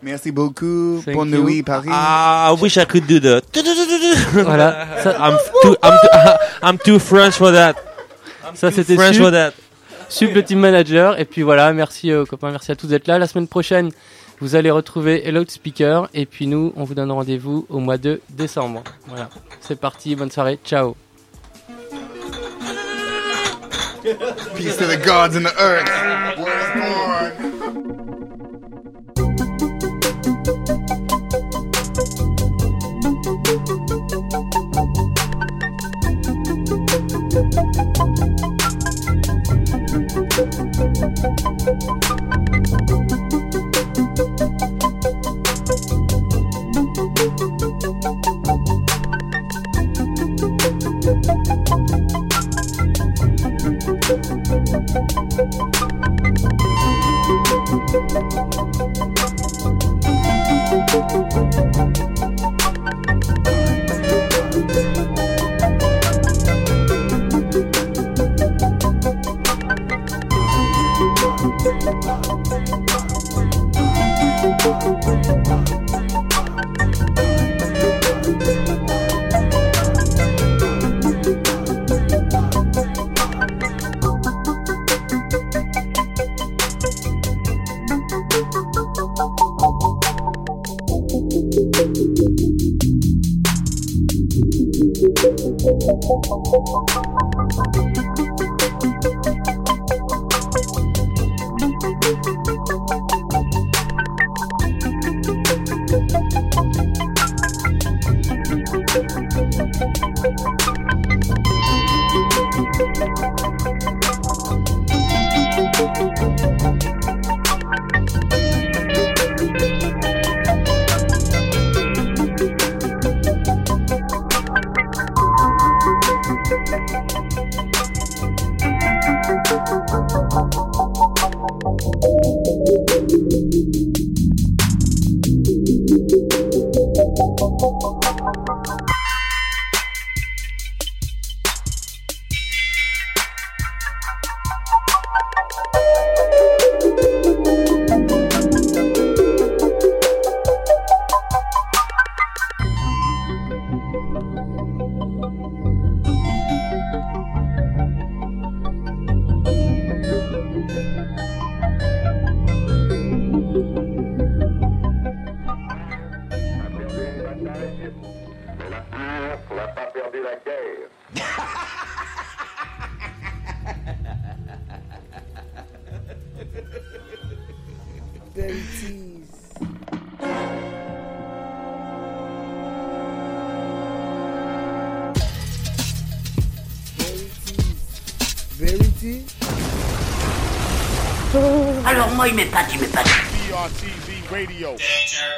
Merci beaucoup. Thank Bonne nuit, Paris. Ah, I wish I could do that. Voilà. Ça- I'm too, I'm too, I'm too French for that. Ça c'était French Sup. for that. Le team manager. Et puis voilà, merci euh, copains, merci à tous d'être là. La semaine prochaine, vous allez retrouver Hello Speaker. Et puis nous, on vous donne rendez-vous au mois de décembre. Voilà. C'est parti, bonne soirée, ciao. Peace to the gods and the earth. Alors moi, il m'épate, il m'épate. BRTZ Radio. BRTZ